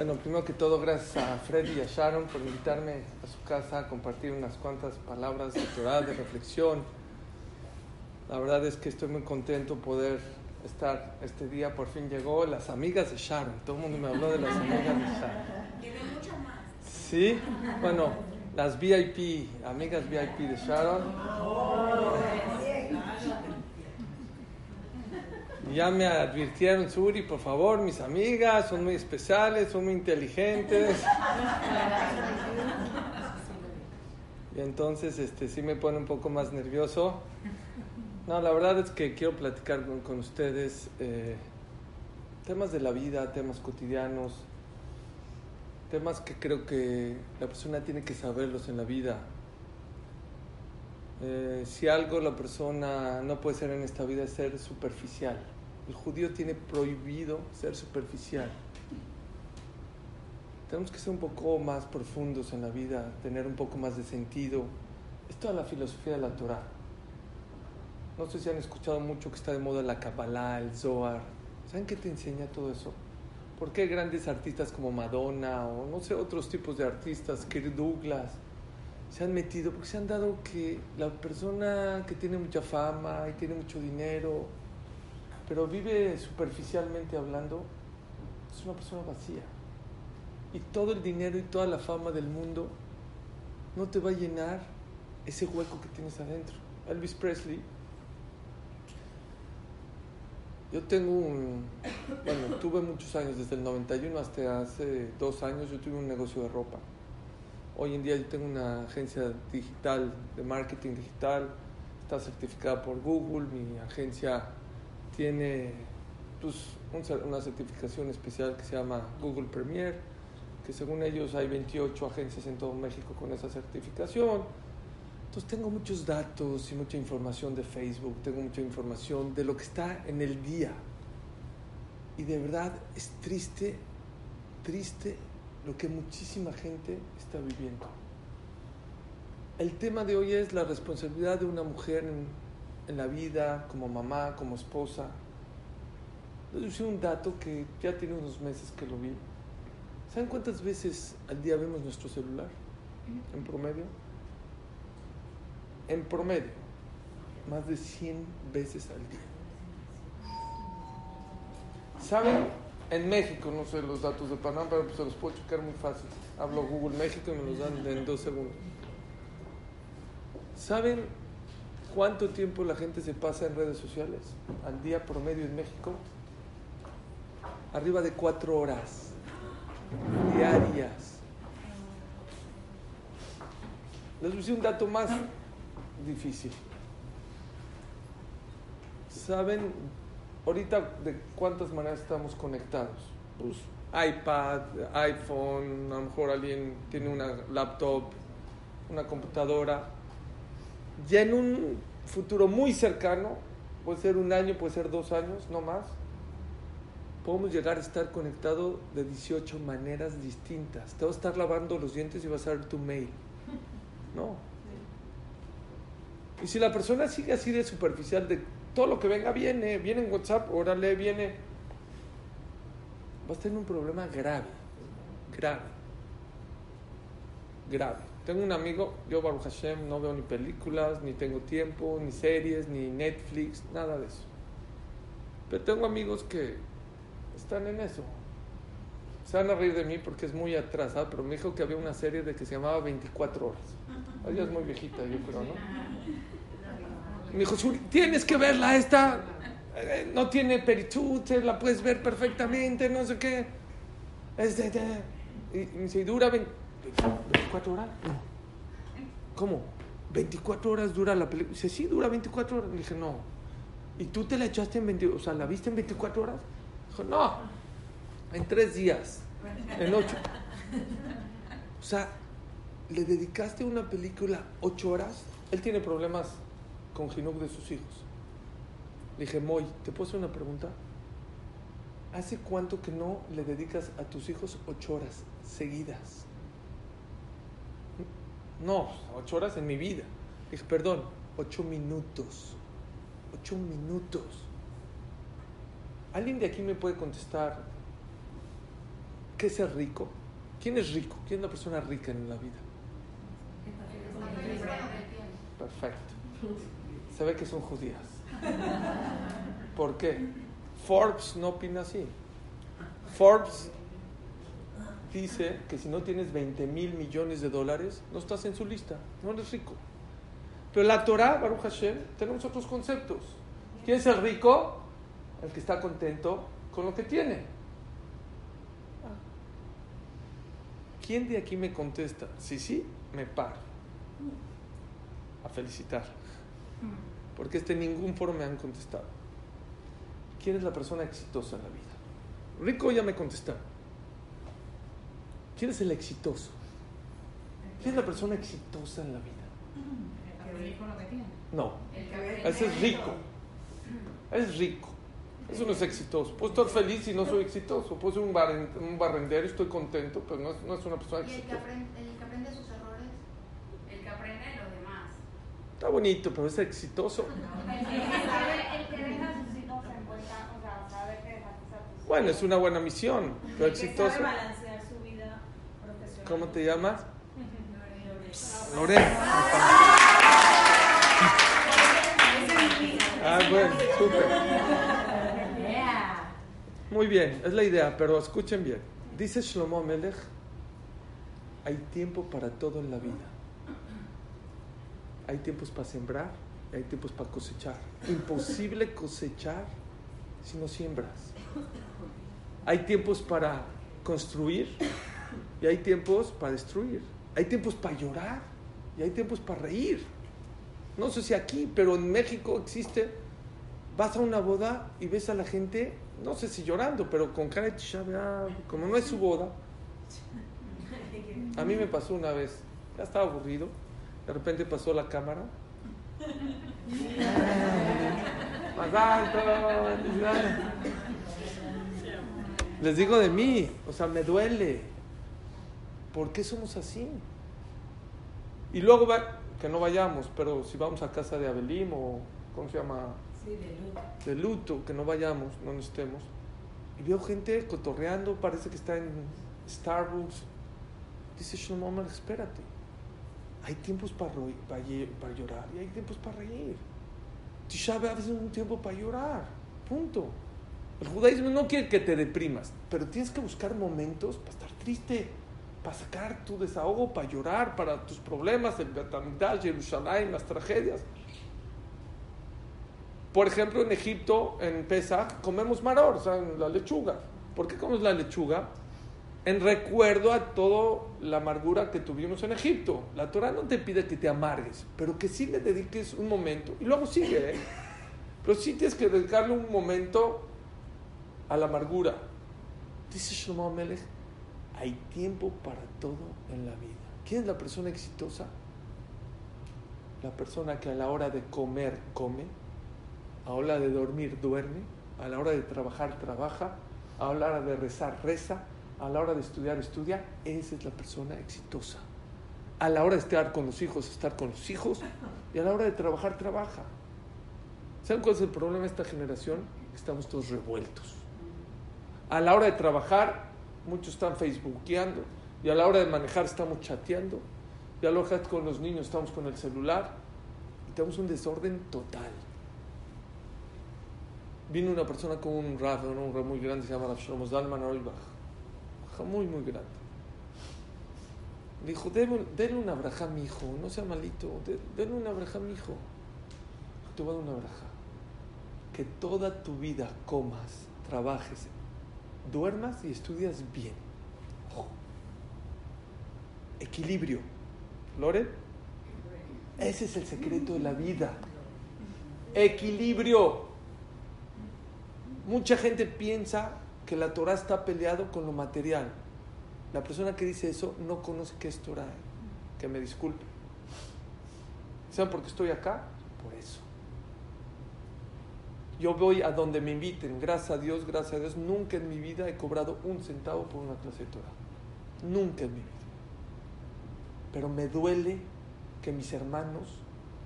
Bueno, primero que todo, gracias a Freddy y a Sharon por invitarme a su casa a compartir unas cuantas palabras de Torah, de reflexión. La verdad es que estoy muy contento poder estar este día. Por fin llegó las amigas de Sharon. Todo el mundo me habló de las amigas de Sharon. Tiene mucho más. Sí, bueno, las VIP, amigas VIP de Sharon. Ya me advirtieron, Suri, por favor, mis amigas son muy especiales, son muy inteligentes. Y entonces este, sí me pone un poco más nervioso. No, la verdad es que quiero platicar con, con ustedes eh, temas de la vida, temas cotidianos, temas que creo que la persona tiene que saberlos en la vida. Eh, si algo la persona no puede ser en esta vida es ser superficial. El judío tiene prohibido ser superficial. Tenemos que ser un poco más profundos en la vida, tener un poco más de sentido. Es toda la filosofía de la Torah. No sé si han escuchado mucho que está de moda la Kabbalah, el Zohar. ¿Saben qué te enseña todo eso? ¿Por qué grandes artistas como Madonna o no sé, otros tipos de artistas, Kirk Douglas, se han metido? Porque se han dado que la persona que tiene mucha fama y tiene mucho dinero, pero vive superficialmente hablando, es una persona vacía. Y todo el dinero y toda la fama del mundo no te va a llenar ese hueco que tienes adentro. Elvis Presley yo tengo un, bueno, tuve muchos años, desde el 91 hasta hace dos años, yo tuve un negocio de ropa. Hoy en día yo tengo una agencia digital, de marketing digital, está certificada por Google, mi agencia tiene pues, un, una certificación especial que se llama Google Premier, que según ellos hay 28 agencias en todo México con esa certificación. Entonces tengo muchos datos y mucha información de Facebook, tengo mucha información de lo que está en el día. Y de verdad es triste, triste lo que muchísima gente está viviendo. El tema de hoy es la responsabilidad de una mujer en, en la vida, como mamá, como esposa. Usé un dato que ya tiene unos meses que lo vi. ¿Saben cuántas veces al día vemos nuestro celular en promedio? en promedio, más de 100 veces al día. ¿Saben? En México, no sé los datos de Panamá, pero se los puedo checar muy fácil. Hablo Google México y me los dan en dos segundos. ¿Saben cuánto tiempo la gente se pasa en redes sociales al día promedio en México? Arriba de cuatro horas diarias. Les puse un dato más difícil. ¿Saben ahorita de cuántas maneras estamos conectados? Pues iPad, iPhone, a lo mejor alguien tiene una laptop, una computadora. Ya en un futuro muy cercano, puede ser un año, puede ser dos años, no más, podemos llegar a estar conectados de 18 maneras distintas. Te vas a estar lavando los dientes y vas a ver tu mail. No, y si la persona sigue así de superficial, de todo lo que venga viene, viene en WhatsApp, órale, viene, vas a tener un problema grave, grave, grave. Tengo un amigo, yo Baruch Hashem no veo ni películas, ni tengo tiempo, ni series, ni Netflix, nada de eso. Pero tengo amigos que están en eso. Se van a reír de mí porque es muy atrasada, pero me dijo que había una serie de que se llamaba 24 horas. Ella es muy viejita, yo creo, ¿no? Me dijo, tienes que verla, esta eh, no tiene peritud, la puedes ver perfectamente, no sé qué. Es de, Y, me ¿dura 24 horas? No. ¿Cómo? 24 horas dura la película. Dice, sí, dura 24 horas. Le dije, no. ¿Y tú te la echaste en 24 O sea, ¿la viste en 24 horas? Dijo, no. En tres días. En ocho. O sea, le dedicaste una película ocho horas. Él tiene problemas con Ginuk de sus hijos. Le dije, Moy, ¿te puedo hacer una pregunta? ¿Hace cuánto que no le dedicas a tus hijos ocho horas seguidas? No, ocho horas en mi vida. Le dije, perdón, ocho minutos. Ocho minutos. ¿Alguien de aquí me puede contestar qué es ser rico? ¿Quién es rico? ¿Quién es la persona rica en la vida? Perfecto. Se ve que son judías. ¿Por qué? Forbes no opina así. Forbes dice que si no tienes 20 mil millones de dólares, no estás en su lista, no eres rico. Pero la Torah, Baruch Hashem, tenemos otros conceptos. ¿Quién es el rico? El que está contento con lo que tiene. ¿Quién de aquí me contesta? Sí, sí, me paro a felicitar. Porque este ningún foro me han contestado. ¿Quién es la persona exitosa en la vida? Rico ya me contestaron. ¿Quién es el exitoso? ¿Quién es la persona exitosa en la vida? No. Ese es rico. Es rico. Eso no es exitoso. Puedo estar feliz y no soy exitoso. Puedo ser un, un barrendero y estoy contento, pero no es, no es una persona exitosa. ¿Y el que, aprende, el que aprende sus errores? El que aprende lo demás. Está bonito, pero es exitoso. Bueno, es una buena misión, pero exitoso. ¿Cómo te llamas? Lorena. Ah, bueno, súper. Muy bien, es la idea, pero escuchen bien. Dice Shlomo Melech, hay tiempo para todo en la vida. Hay tiempos para sembrar y hay tiempos para cosechar. Imposible cosechar si no siembras. Hay tiempos para construir y hay tiempos para destruir. Hay tiempos para llorar y hay tiempos para reír. No sé si aquí, pero en México existe. Vas a una boda y ves a la gente, no sé si llorando, pero con cara de B'Av, como no es su boda. A mí me pasó una vez, ya estaba aburrido, de repente pasó la cámara. Más alto, Les digo de mí, o sea, me duele. ¿Por qué somos así? Y luego va, que no vayamos, pero si vamos a casa de Abelim o, ¿cómo se llama? Sí, de luto. De luto, que no vayamos, no nos estemos. Y veo gente cotorreando, parece que está en Starbucks. Dice Shlomo espérate. Hay tiempos para, para, llorar y hay tiempos para reír. Tisha es un tiempo para llorar. Punto. El judaísmo no quiere que te deprimas, pero tienes que buscar momentos para estar triste, para sacar tu desahogo, para llorar, para tus problemas, el Betamigdash, Jerusalén, las tragedias. Por ejemplo, en Egipto, en Pesach, comemos maror, o sea, la lechuga. ¿Por qué comemos la lechuga? En recuerdo a toda la amargura que tuvimos en Egipto. La Torah no te pide que te amargues, pero que sí le dediques un momento. Y luego sigue, ¿eh? Pero sí tienes que dedicarle un momento a la amargura. Dice Shlomo Amelech, hay tiempo para todo en la vida. ¿Quién es la persona exitosa? La persona que a la hora de comer come, a la hora de dormir duerme, a la hora de trabajar trabaja, a la hora de rezar reza, a la hora de estudiar estudia. Esa es la persona exitosa. A la hora de estar con los hijos, estar con los hijos, y a la hora de trabajar trabaja. ¿Saben cuál es el problema de esta generación? Estamos todos revueltos. A la hora de trabajar, muchos están facebookeando. Y a la hora de manejar, estamos chateando. Y a la hora con los niños, estamos con el celular. Y tenemos un desorden total. Vino una persona con un rap, un rap muy grande, se llama Shlomo Zalman Muy, muy grande. Le dijo, denle una braja mi hijo, no sea malito, denle una braja mi hijo. Te voy a dar una braja. Que toda tu vida comas, trabajes, duermas y estudias bien. Equilibrio. ¿Loren? Ese es el secreto de la vida. Equilibrio. Mucha gente piensa que la Torah está peleado con lo material. La persona que dice eso no conoce qué es Torah. Que me disculpe. ¿Saben por qué estoy acá? Por eso. Yo voy a donde me inviten. Gracias a Dios, gracias a Dios. Nunca en mi vida he cobrado un centavo por una clase de Torah. Nunca en mi vida. Pero me duele que mis hermanos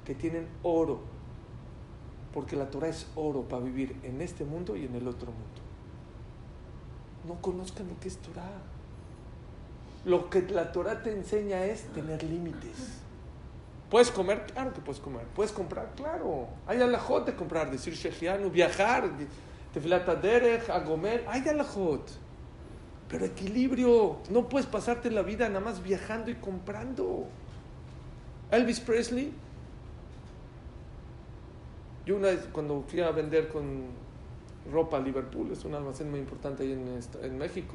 que tienen oro, porque la Torah es oro para vivir en este mundo y en el otro mundo, no conozcan lo que es Torah. Lo que la Torah te enseña es tener límites. ¿Puedes comer? Claro que puedes comer. ¿Puedes comprar? Claro. Hay alajot de comprar, decir shechianu, viajar, tefilata derech, agomer. Hay alajot. Pero equilibrio. No puedes pasarte la vida nada más viajando y comprando. Elvis Presley. Yo una vez cuando fui a vender con ropa a Liverpool, es un almacén muy importante ahí en, en México.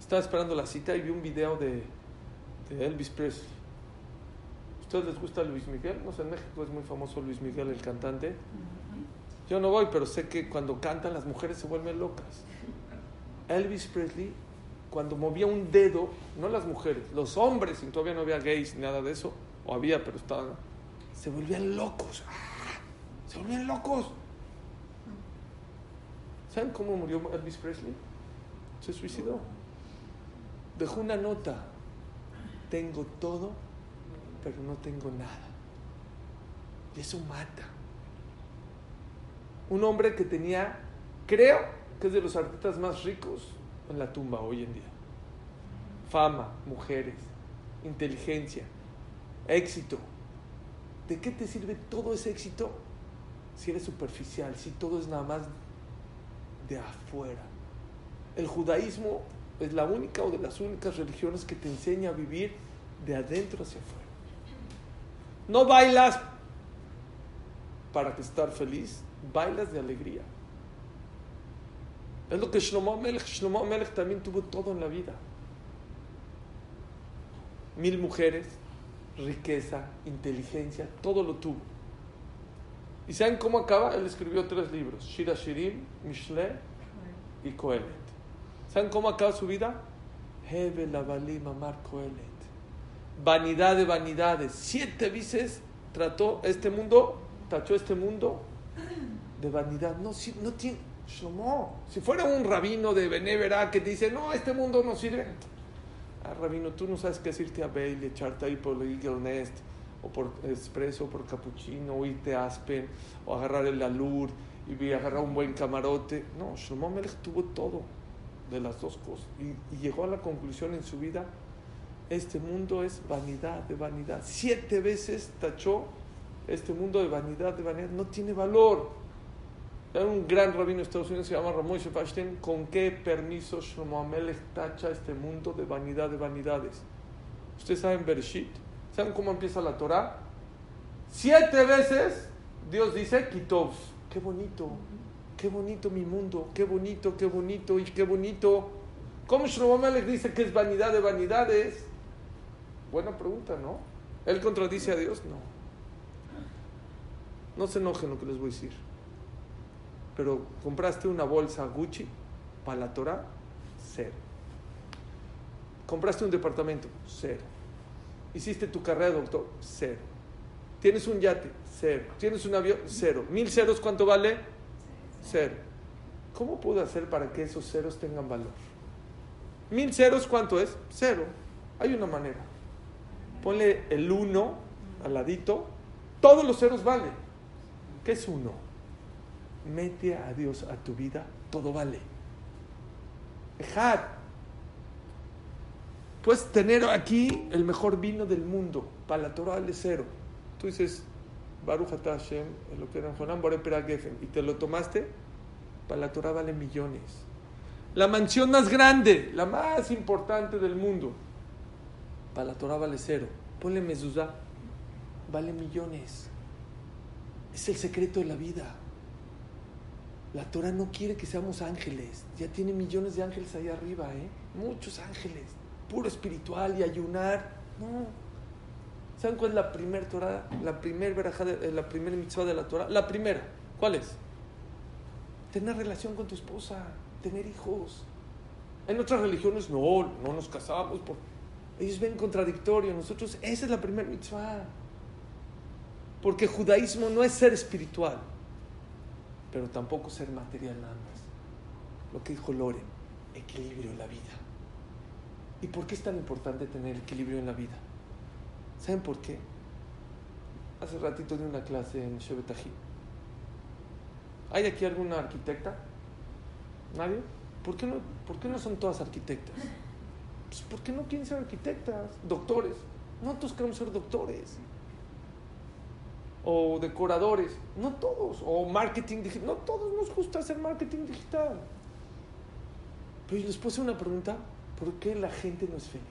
Estaba esperando la cita y vi un video de, de Elvis Presley. ¿Ustedes les gusta Luis Miguel? No sé, en México es muy famoso Luis Miguel, el cantante. Yo no voy, pero sé que cuando cantan las mujeres se vuelven locas. Elvis Presley, cuando movía un dedo, no las mujeres, los hombres, y todavía no había gays ni nada de eso, o había, pero estaban, se volvían locos. ¡Ah! Se volvían locos. ¿Saben cómo murió Elvis Presley? Se suicidó. Dejó una nota. Tengo todo, pero no tengo nada. Y eso mata. Un hombre que tenía, creo que es de los artistas más ricos en la tumba hoy en día. Fama, mujeres, inteligencia, éxito. ¿De qué te sirve todo ese éxito si eres superficial, si todo es nada más de afuera? El judaísmo es la única o de las únicas religiones que te enseña a vivir de adentro hacia afuera. No bailas para estar feliz, bailas de alegría. Es lo que Shlomo Melech, Shlomo Melech también tuvo todo en la vida. Mil mujeres, riqueza, inteligencia, todo lo tuvo. ¿Y saben cómo acaba? Él escribió tres libros, Shira Shirim, Mishle y Kohelet. ¿Saben cómo acaba su vida? Hebel Avalim Amar Kohelet. Vanidad de vanidades. Siete veces trató este mundo, tachó este mundo de vanidad. No, si- no tiene. Shlomo, si fuera un rabino de Benevera que dice, no, este mundo no sirve. Ah, rabino, tú no sabes qué es irte a Bailey, echarte ahí por el Eagle Nest, o por Espresso, o por Cappuccino, o irte a Aspen, o agarrar el Alur, y agarrar un buen camarote. No, Shlomo Melech tuvo todo de las dos cosas. Y, y llegó a la conclusión en su vida, este mundo es vanidad de vanidad. Siete veces tachó este mundo de vanidad de vanidad. No tiene valor. Hay un gran rabino de Estados Unidos se llama Ramón Shefashten. ¿Con qué permiso Shlomo Amelech tacha este mundo de vanidad de vanidades? Ustedes saben Bereshit. ¿Saben cómo empieza la Torah? Siete veces Dios dice Kitov. Qué bonito. Qué bonito mi mundo. Qué bonito, qué bonito y qué bonito. ¿Cómo Shlomo Amelech dice que es vanidad de vanidades? Buena pregunta, ¿no? ¿Él contradice a Dios? No. No se enojen lo que les voy a decir. Pero compraste una bolsa Gucci para la Torah, cero. Compraste un departamento, cero. Hiciste tu carrera doctor, cero. Tienes un yate, cero. Tienes un avión, cero. Mil ceros, ¿cuánto vale? Cero. ¿Cómo puedo hacer para que esos ceros tengan valor? Mil ceros, ¿cuánto es? Cero. Hay una manera. Ponle el uno al ladito. Todos los ceros valen. ¿Qué es uno? Mete a Dios a tu vida, todo vale. Dejad. Puedes tener aquí el mejor vino del mundo. Para la Torah vale cero. Tú dices, Baruch Hashem, lo que era Geffen, y te lo tomaste, para la Torah vale millones. La mansión más grande, la más importante del mundo, para la Torah vale cero. Ponle mezuzá, vale millones. Es el secreto de la vida. La Torah no quiere que seamos ángeles. Ya tiene millones de ángeles ahí arriba, ¿eh? Muchos ángeles. Puro espiritual y ayunar. No. ¿Saben cuál es la primera Torah? La primera la primera mitzvah de la Torah. La primera. ¿Cuál es? Tener relación con tu esposa. Tener hijos. En otras religiones no, no nos casamos. Por... Ellos ven contradictorio. Nosotros, esa es la primera mitzvah. Porque judaísmo no es ser espiritual, pero tampoco ser material nada más. Lo que dijo Loren, equilibrio en la vida. ¿Y por qué es tan importante tener equilibrio en la vida? ¿Saben por qué? Hace ratito di una clase en Shebetají. ¿Hay aquí alguna arquitecta? ¿Nadie? ¿Por qué no, por qué no son todas arquitectas? Pues porque no quieren ser arquitectas, doctores. No todos queremos ser doctores. O decoradores. No todos. O marketing digital. No todos nos gusta hacer marketing digital. Pero les puse una pregunta. ¿Por qué la gente no es feliz?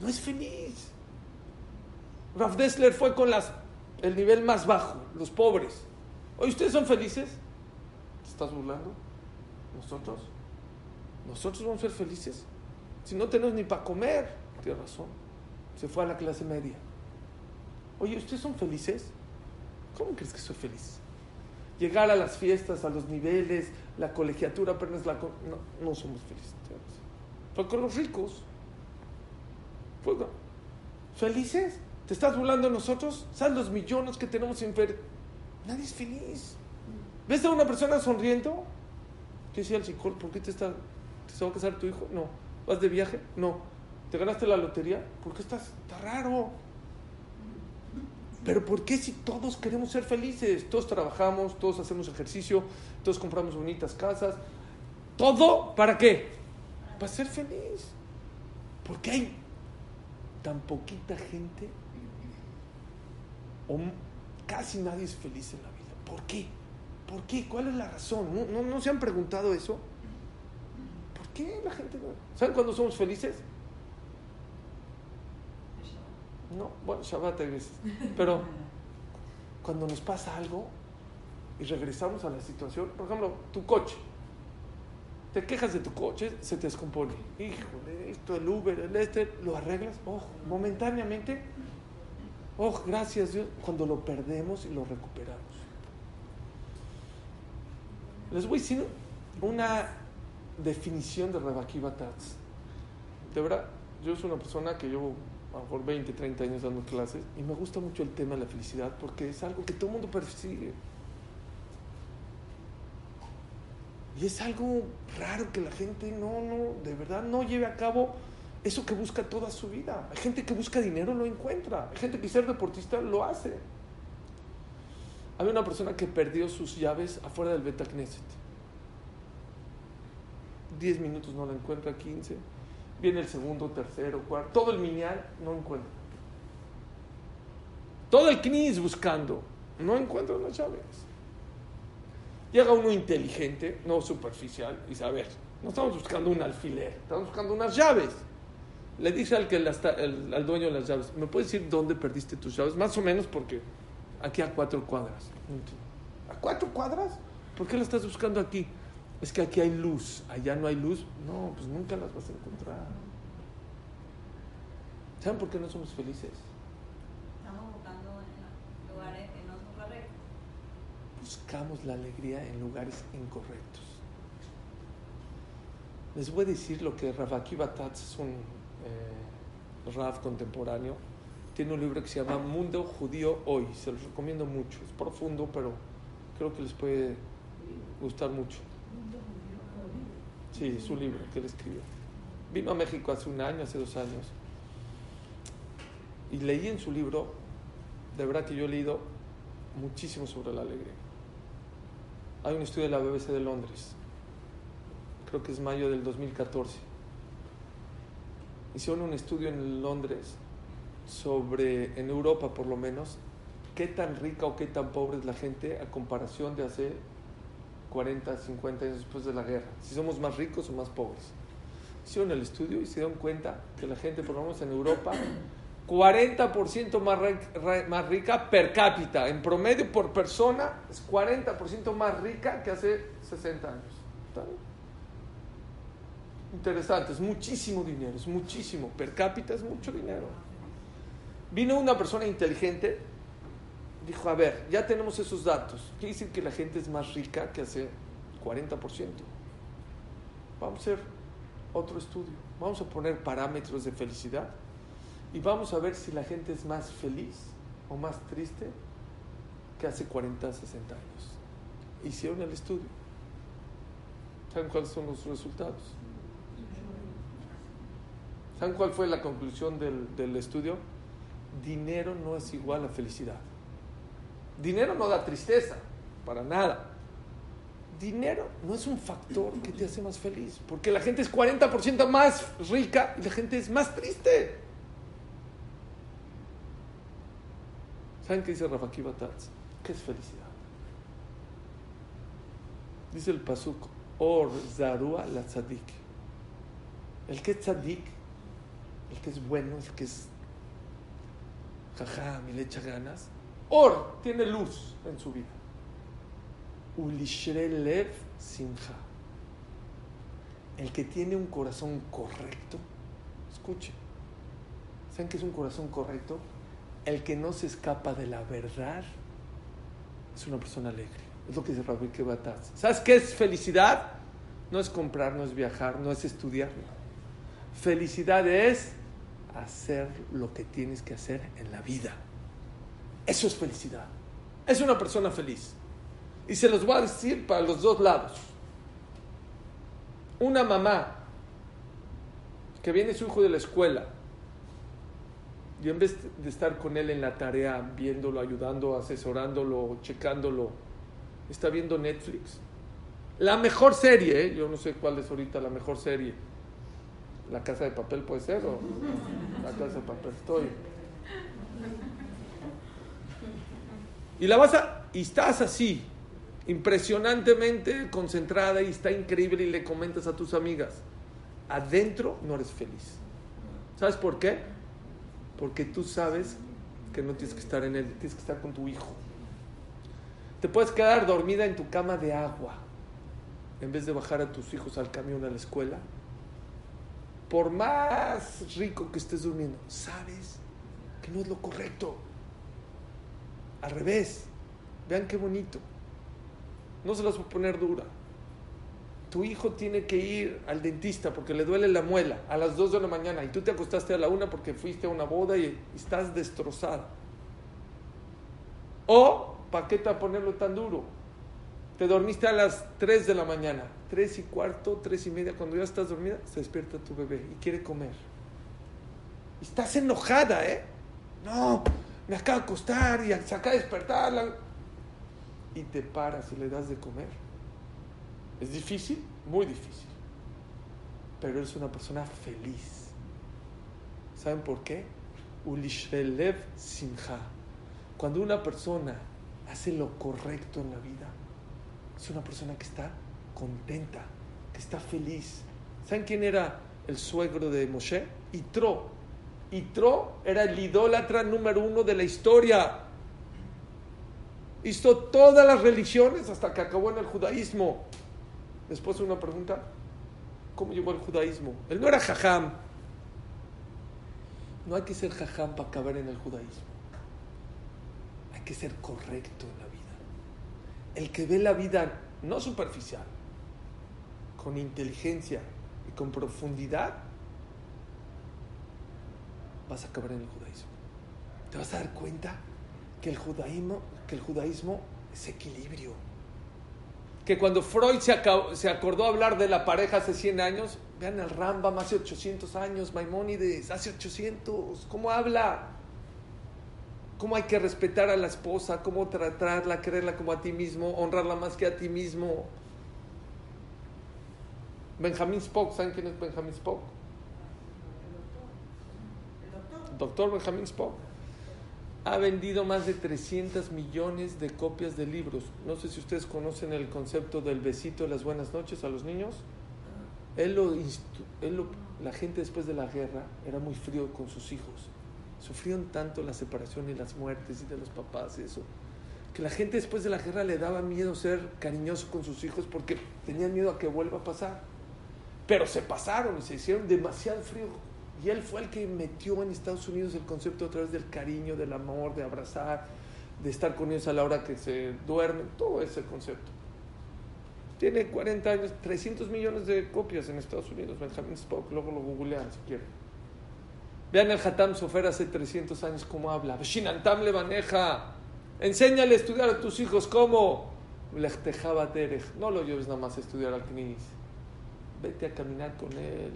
No es feliz. Ralph Dessler fue con el nivel más bajo, los pobres. Oye, ¿ustedes son felices? ¿Te estás burlando? ¿Nosotros? ¿Nosotros vamos a ser felices? Si no tenemos ni para comer. Tiene razón. Se fue a la clase media. Oye, ¿ustedes son felices? ¿Cómo crees que soy feliz? Llegar a las fiestas, a los niveles, la colegiatura, apenas la... No, no somos felices. Con los ricos. Con... ¿Felices? ¿Te estás burlando de nosotros? ¿Sabes los millones que tenemos en Fer... Nadie es feliz. ¿Ves a una persona sonriendo? ¿Qué decía el psicólogo? ¿Por qué te está, te va a casar tu hijo? No. ¿Vas de viaje? No. ¿Te ganaste la lotería? ¿Por qué estás? Está raro. Pero ¿por qué si todos queremos ser felices? Todos trabajamos, todos hacemos ejercicio, todos compramos bonitas casas. ¿Todo para qué? Para ser feliz. ¿Por qué hay tan poquita gente o casi nadie es feliz en la vida? ¿Por qué? ¿Por qué? ¿Cuál es la razón? ¿No, no, se han preguntado eso? ¿Por qué la gente no? ¿Saben cuándo somos felices? No, bueno, Shabbat hay veces. Pero cuando nos pasa algo y regresamos a la situación, por ejemplo, tu coche. Te quejas de tu coche, se te descompone. Híjole, esto, el Uber, el este, lo arreglas, oh, momentáneamente. Oh, gracias Dios, cuando lo perdemos y lo recuperamos. Les voy a decir una definición de Rebakiba Tats. De verdad, yo soy una persona que llevo a lo mejor 20, 30 años dando clases y me gusta mucho el tema de la felicidad porque es algo que todo el mundo persigue. Y es algo raro que la gente no, no, de verdad no lleve a cabo eso que busca toda su vida. Hay gente que busca dinero, lo encuentra. Hay gente que ser deportista lo hace. Había una persona que perdió sus llaves afuera del Beta Knesset. 10 minutos no la encuentra, 15 Viene el segundo, tercero, cuarto. Todo el minial no encuentra. Todo el knis buscando. No encuentra las llaves. Llega uno inteligente, no superficial, y dice, a ver, no estamos buscando un alfiler, estamos buscando unas llaves. Le dice al, que al dueño de las llaves, ¿me puedes decir dónde perdiste tus llaves? Más o menos porque aquí a cuatro cuadras. ¿A cuatro cuadras? ¿Por qué las estás buscando aquí? es que aquí hay luz, allá no hay luz. No, pues nunca las vas a encontrar. ¿Saben por qué no somos felices? Estamos buscando en lugares que no son correctos. Buscamos la alegría en lugares incorrectos. Les voy a decir lo que Rav Akiva es un eh, Rav contemporáneo. Tiene un libro que se llama Mundo Judío Hoy. Se los recomiendo mucho. Es profundo, pero creo que les puede gustar mucho. Sí, su libro que él escribió. Vino a México hace un año, hace dos años. Y leí en su libro, de verdad que yo he leído muchísimo sobre la alegría. Hay un estudio de la BBC de Londres, creo que es mayo del 2014. Hicieron un estudio en Londres sobre, en Europa por lo menos, qué tan rica o qué tan pobre es la gente a comparación de hace 40, 50 años después de la guerra, si somos más ricos o más pobres. Hicieron el estudio y se dieron cuenta que la gente, por lo menos en Europa, 40% más, más rica per cápita, en promedio por persona, es 40% más rica que hace 60 años. Interesante, es muchísimo dinero, es muchísimo, per cápita es mucho dinero. Vino una persona inteligente dijo, a ver, ya tenemos esos datos. Quiere decir que la gente es más rica que hace 40%. Vamos a hacer otro estudio. Vamos a poner parámetros de felicidad y vamos a ver si la gente es más feliz o más triste que hace 40, 60 años. Hicieron el estudio. ¿Saben cuáles son los resultados? ¿Saben cuál fue la conclusión del, del estudio? Dinero no es igual a felicidad. Dinero no da tristeza, para nada. Dinero no es un factor que te hace más feliz, porque la gente es 40% más rica y la gente es más triste. ¿Saben qué dice Rafa Kibatatz? ¿Qué es felicidad? Dice el pasuk, Or Zarua la tzadik. El que es tzadik, el que es bueno, el que es jaja, me le echa ganas. Or tiene luz en su vida. Ulishre lev simcha. El que tiene un corazón correcto, escuche. ¿Saben qué es un corazón correcto? El que no se escapa de la verdad es una persona alegre. Es lo que dice Rabbi Kebataz. ¿Sabes qué es felicidad? No es comprar, no es viajar, no es estudiar. Felicidad es hacer lo que tienes que hacer en la vida. Eso es felicidad. Es una persona feliz. Y se los voy a decir para los dos lados. Una mamá que viene su hijo de la escuela y en vez de estar con él en la tarea, viéndolo, ayudando, asesorándolo, checándolo, está viendo Netflix. La mejor serie, ¿eh? yo no sé cuál es ahorita la mejor serie. La casa de papel puede ser o la casa de papel estoy. Y la vas a y estás así, impresionantemente concentrada y está increíble y le comentas a tus amigas. Adentro no eres feliz. ¿Sabes por qué? Porque tú sabes que no tienes que estar en él, tienes que estar con tu hijo. Te puedes quedar dormida en tu cama de agua en vez de bajar a tus hijos al camión a la escuela. Por más rico que estés durmiendo, sabes que no es lo correcto. Al revés, vean qué bonito. No se las voy a poner dura. Tu hijo tiene que ir al dentista porque le duele la muela a las 2 de la mañana y tú te acostaste a la 1 porque fuiste a una boda y estás destrozada. O, ¿para qué te va a ponerlo tan duro? Te dormiste a las 3 de la mañana, 3 y cuarto, 3 y media, cuando ya estás dormida, se despierta tu bebé y quiere comer. Estás enojada, ¿eh? No, me acaba de acostar y se acaba de despertar. Y te paras y le das de comer. Es difícil, muy difícil. Pero eres una persona feliz. ¿Saben por qué? Ulishvelev simcha. Cuando una persona hace lo correcto en la vida, es una persona que está contenta, que está feliz. ¿Saben quién era el suegro de Moshe? Itro. Itro era el idólatra número uno de la historia. Hizo todas las religiones hasta que acabó en el judaísmo. Después una pregunta, ¿cómo llegó al judaísmo? Él no era jajam. No hay que ser jajam para acabar en el judaísmo. Hay que ser correcto en la vida. El que ve la vida no superficial, con inteligencia y con profundidad, vas a acabar en el judaísmo. Te vas a dar cuenta que el judaísmo, que el judaísmo es equilibrio. Que cuando Freud se, acabó, se acordó hablar de la pareja hace 100 años, vean el Rambam hace 800 años, Maimónides hace 800, ¿cómo habla? ¿Cómo hay que respetar a la esposa? ¿Cómo tratarla, quererla como a ti mismo, honrarla más que a ti mismo? Benjamin Spock, ¿saben quién es Benjamin Spock? Doctor Benjamin Spock ha vendido más de 300 millones de copias de libros. No sé si ustedes conocen el concepto del besito de las buenas noches a los niños. Él lo, él lo, la gente después de la guerra era muy frío con sus hijos. Sufrieron tanto la separación y las muertes y de los papás y eso, que la gente después de la guerra le daba miedo ser cariñoso con sus hijos porque tenían miedo a que vuelva a pasar. Pero se pasaron y se hicieron demasiado frío y él fue el que metió en Estados Unidos el concepto a través del cariño, del amor, de abrazar, de estar con ellos a la hora que se duermen, todo ese concepto. Tiene 40 años, 300 millones de copias en Estados Unidos. Benjamin Spock, luego lo googlean si quieren. Vean el Hatam Sofer hace 300 años cómo habla. Shinantam le maneja. Enséñale a estudiar a tus hijos cómo. No lo lleves nada más a estudiar al Knis. Vete a caminar con él.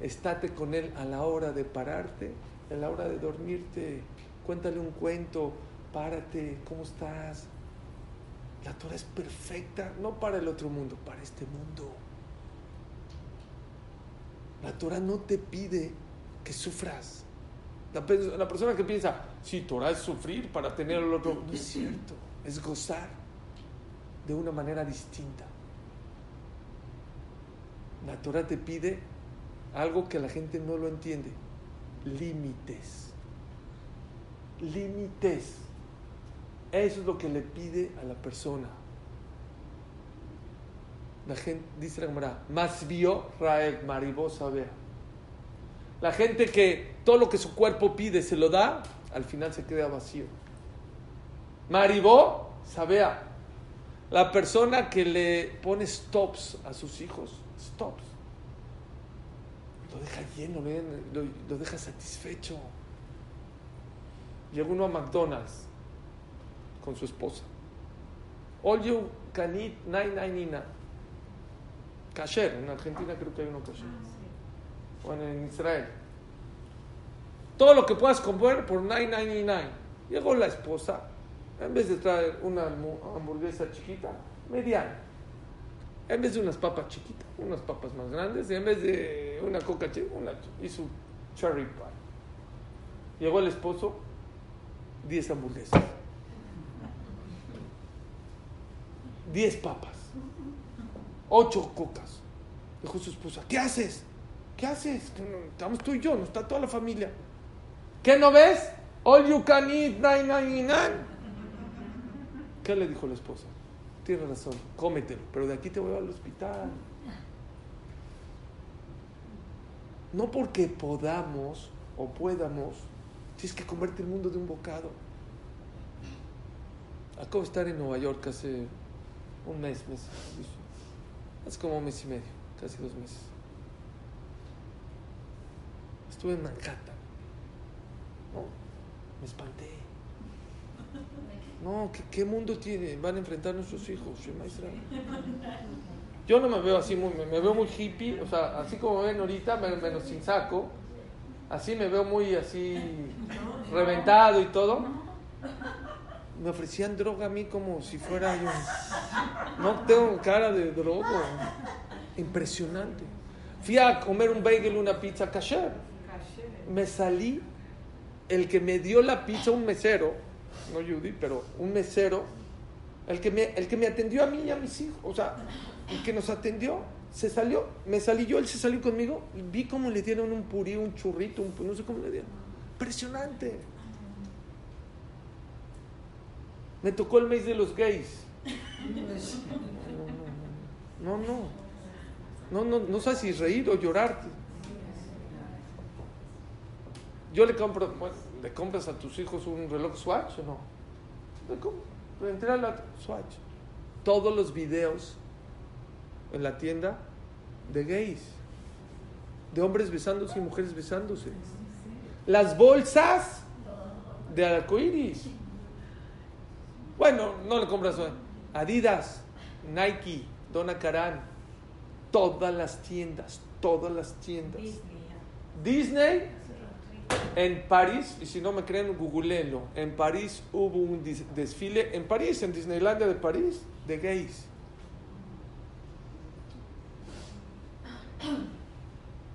Estate con él a la hora de pararte, a la hora de dormirte. Cuéntale un cuento. Párate. ¿Cómo estás? La Torah es perfecta, no para el otro mundo, para este mundo. La Torah no te pide que sufras. La, persona que piensa, sí, Torah es sufrir para tener el otro, no es cierto, es gozar de una manera distinta. La Torah te pide algo que la gente no lo entiende, límites. Límites. Eso es lo que le pide a la persona. La gente, dice la Gemara, más vio Rael, Maribó saber. La gente que todo lo que su cuerpo pide se lo da, al final se queda vacío. Maribó sabea. La persona que le pone stops a sus hijos, stops, lo deja lleno, lo, lo deja satisfecho. Llega uno a McDonald's con su esposa. All you can eat, nine, nine, Kasher, en Argentina creo que hay uno kasher. Bueno, en Israel. Todo lo que puedas comer por 9.99. Llegó la esposa, en vez de traer una hamburguesa chiquita, mediana. En vez de unas papas chiquitas, unas papas más grandes, y en vez de una coca chica, una y su cherry pie. Llegó el esposo, 10 hamburguesas. 10 papas ocho cocas. Dijo su esposa, ¿qué haces? ¿Qué haces? Estamos tú y yo, no está toda la familia. ¿Qué no ves? All you can eat, nine, ¿Qué le dijo la esposa? Tienes razón, cómetelo, pero de aquí te voy al hospital. No porque podamos o podamos, tienes que comerte el mundo de un bocado. Acabo de estar en Nueva York hace un mes, mes, Hace como un mes y medio, casi dos meses. Estuve en Manhattan. Me espanté. No, ¿qué, mundo tiene? van a enfrentar nuestros hijos? Yo no me veo así, muy, me, veo muy hippie, o sea, así como ven ahorita, menos sin saco. Así me veo muy así reventado y todo me ofrecían droga a mí como si fuera yo. No tengo cara de droga. Impresionante. Fui a comer un bagel, una pizza kasher. Me salí, el que me dio la pizza, un mesero, no Judy, pero un mesero, el que, me, el que me atendió a mí y a mis hijos, o sea, el que nos atendió, se salió, me salí yo, él se salió conmigo, y vi cómo le dieron un purí, un churrito, un, no sé cómo le dieron. Impresionante. Me tocó el mes de los gays. No, no. No, no, no sé si reír o llorar. Yo le compro, ¿le compras a tus hijos un reloj Swatch o no? Le a la Swatch. Todos los videos en la tienda de gays, de hombres besándose y mujeres besándose. Las bolsas de arcoíris. Bueno, no le compras Adidas, Nike, Donna Karan, todas las tiendas, todas las tiendas. Disney, en París, y si no me creen, googleenlo. En París hubo un desfile, en París, en Disneylandia de París, de gays.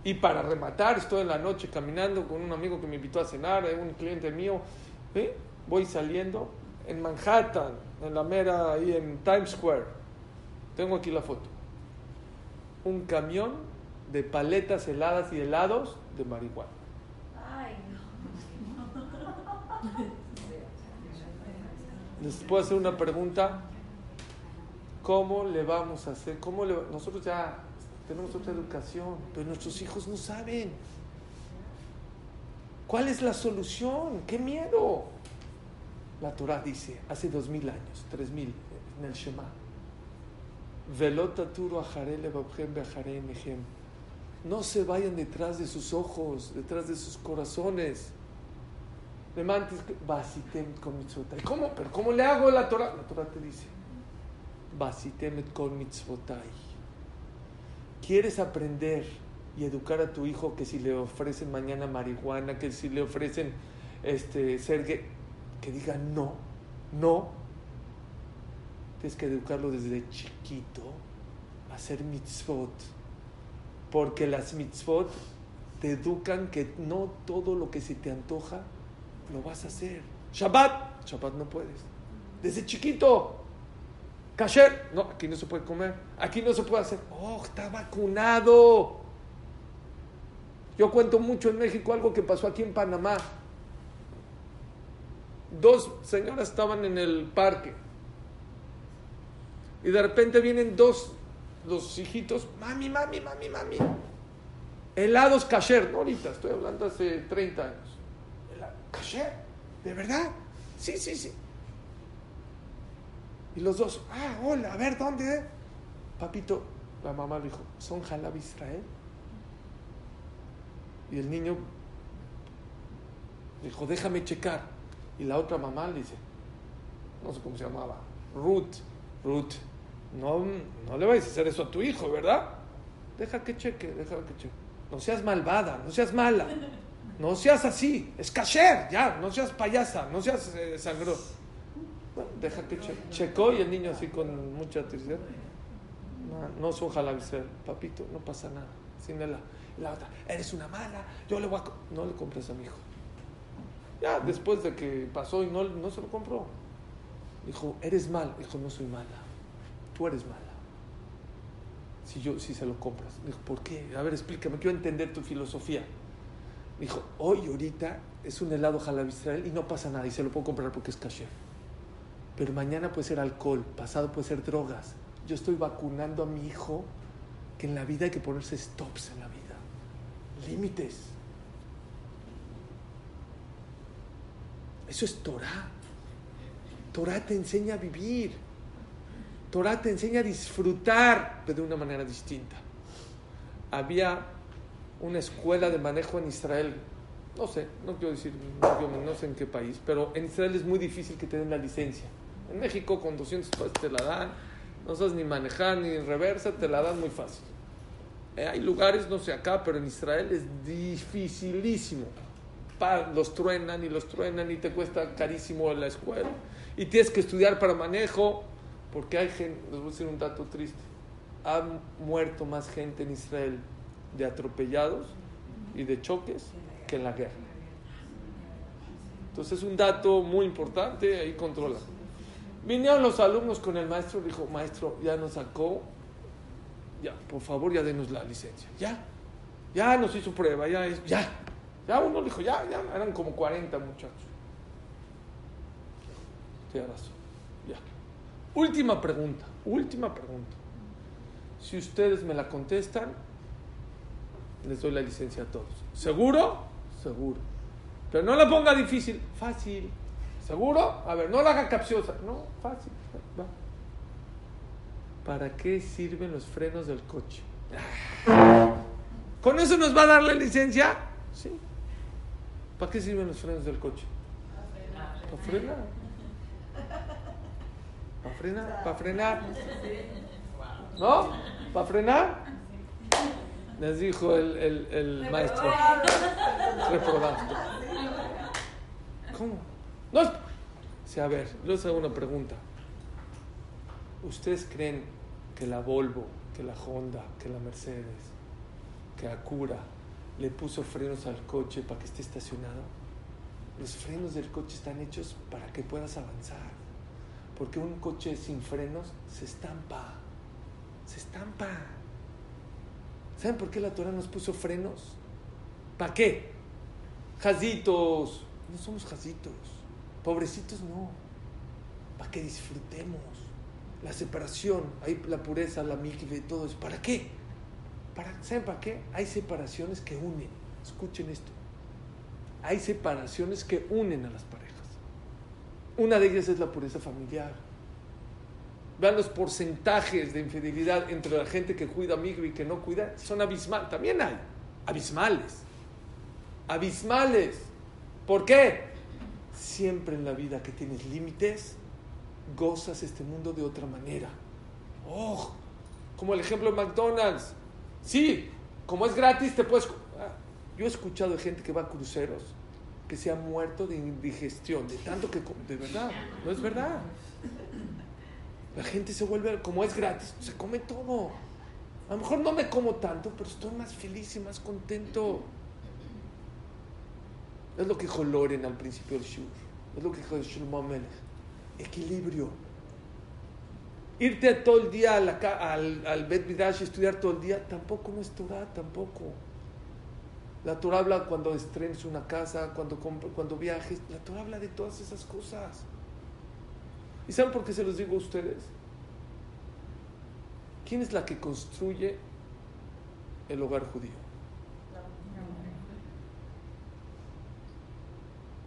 Y para rematar, estoy en la noche caminando con un amigo que me invitó a cenar, un cliente mío. Voy saliendo en Manhattan, en la mera, ahí en Times Square. Tengo aquí la foto. Un camión de paletas heladas y helados de marihuana. Les puedo hacer una pregunta. ¿Cómo le vamos a hacer? ¿Cómo le, nosotros ya tenemos otra educación, pero nuestros hijos no saben. ¿Cuál es la solución? ¡Qué miedo! La Torah dice, hace dos mil años, tres mil, en el Shema. No se vayan detrás de sus ojos, detrás de sus corazones. Mitzvotai. ¿Cómo? ¿Pero cómo le hago la Torah? La Torah te dice, basitem con mitzvotai. ¿Quieres aprender y educar a tu hijo que si le ofrecen mañana marihuana, que si le ofrecen este, ser gay, que diga no, no? Tienes que educarlo desde chiquito a hacer mitzvot. Porque las mitzvot te educan que no todo lo que se te antoja lo vas a hacer. Shabbat, Shabbat no puedes. Desde chiquito. Kasher, no, aquí no se puede comer. Aquí no se puede hacer. Oh, está vacunado. Yo cuento mucho en México algo que pasó aquí en Panamá. Dos señoras estaban en el parque. Y de repente vienen dos, los hijitos, mami, mami, mami, mami. Helados kasher, no ahorita, estoy hablando hace 30 años. ¿Kasher? ¿De verdad? Sí, sí, sí. Y los dos, ah, hola, a ver, ¿dónde? Papito, la mamá dijo, ¿son Jalab Israel? Y el niño dijo, déjame checar. Y la otra mamá le dice, no sé cómo se llamaba, Ruth, Ruth, no, no le vayas a hacer eso a tu hijo, ¿verdad? Deja que cheque, deja que cheque. No seas malvada, no seas mala, no seas así, es kasher, ya, no seas payasa, no seas eh. Bueno, deja que cheque. Checó y el niño así con mucha tristeza. No, no son jalabisel, papito, no pasa nada. Sin la, la otra, eres una mala, yo le voy a... No le compres a mi hijo. Ya, después de que pasó y no, no se lo compró. Dijo, eres mal. Dijo, no soy mala. Tú eres mala. Si yo, si se lo compras. Dijo, ¿por qué? A ver, explícame, quiero entender tu filosofía. Dijo, hoy, ahorita, es un helado Jalab Israel y no pasa nada y se lo puedo comprar porque es kasher. Pero mañana puede ser alcohol, pasado puede ser drogas. Yo estoy vacunando a mi hijo que en la vida hay que ponerse stops en la vida. Límites. Eso es Torah. Torah te enseña a vivir. Torah te enseña a disfrutar, pero de una manera distinta. Había una escuela de manejo en Israel. No sé, no quiero decir, no, no sé en qué país, pero en Israel es muy difícil que te den la licencia. En México con 200 pesos te la dan, no sabes ni manejar ni en reversa, te la dan muy fácil. Eh, hay lugares, no sé acá, pero en Israel es dificilísimo los truenan y los truenan y te cuesta carísimo la escuela. Y tienes que estudiar para manejo, porque hay gente, les voy a decir un dato triste, ha muerto más gente en Israel de atropellados y de choques que en la guerra. Entonces es un dato muy importante, ahí controla. Vinieron los alumnos con el maestro, dijo, maestro, ya nos sacó, ya, por favor, ya denos la licencia, ya, ya nos hizo prueba, ya, ya, ya uno dijo, ya, ya, eran como 40 muchachos. Tienes razón. Ya. Última pregunta, última pregunta. Si ustedes me la contestan, les doy la licencia a todos. ¿Seguro? Seguro. Pero no la ponga difícil, fácil. ¿Seguro? A ver, no la haga capciosa. No, fácil. ¿Para qué sirven los frenos del coche? ¿Con eso nos va a dar la licencia? Sí. ¿Para qué sirven los frenos del coche? Para frenar. ¿Para frenar? ¿Para frenar? ¿No? ¿Para frenar? Les dijo el, el, el maestro. Reprobaste. ¿Cómo? No. Sí, a ver, les hago una pregunta. ¿Ustedes creen que la Volvo, que la Honda, que la Mercedes, que Acura, le puso frenos al coche para que esté estacionado. Los frenos del coche están hechos para que puedas avanzar. Porque un coche sin frenos se estampa. Se estampa. ¿Saben por qué la Torah nos puso frenos? ¿Para qué? Jazitos. No somos jazitos. Pobrecitos no. Para que disfrutemos. La separación, ahí la pureza, la mikve, todo eso. ¿Para qué? Para, ¿Saben para qué? Hay separaciones que unen. Escuchen esto. Hay separaciones que unen a las parejas. Una de ellas es la pureza familiar. Vean los porcentajes de infidelidad entre la gente que cuida amigo y que no cuida. Son abismales. También hay abismales. Abismales. ¿Por qué? Siempre en la vida que tienes límites, gozas este mundo de otra manera. Oh, como el ejemplo de McDonald's. Sí, como es gratis, te puedes. Ah, yo he escuchado de gente que va a cruceros que se ha muerto de indigestión, de tanto que. De verdad, no es verdad. La gente se vuelve, como es gratis, se come todo. A lo mejor no me como tanto, pero estoy más feliz y más contento. Es lo que dijo Loren al principio del Shur. Es lo que dijo Shlomo Melech. Equilibrio. Irte todo el día al, al Bet Midrash y estudiar todo el día, tampoco no es Torah, tampoco. La Torah habla cuando estrenes una casa, cuando, cuando viajes. La Torah habla de todas esas cosas. ¿Y saben por qué se los digo a ustedes? ¿Quién es la que construye el hogar judío?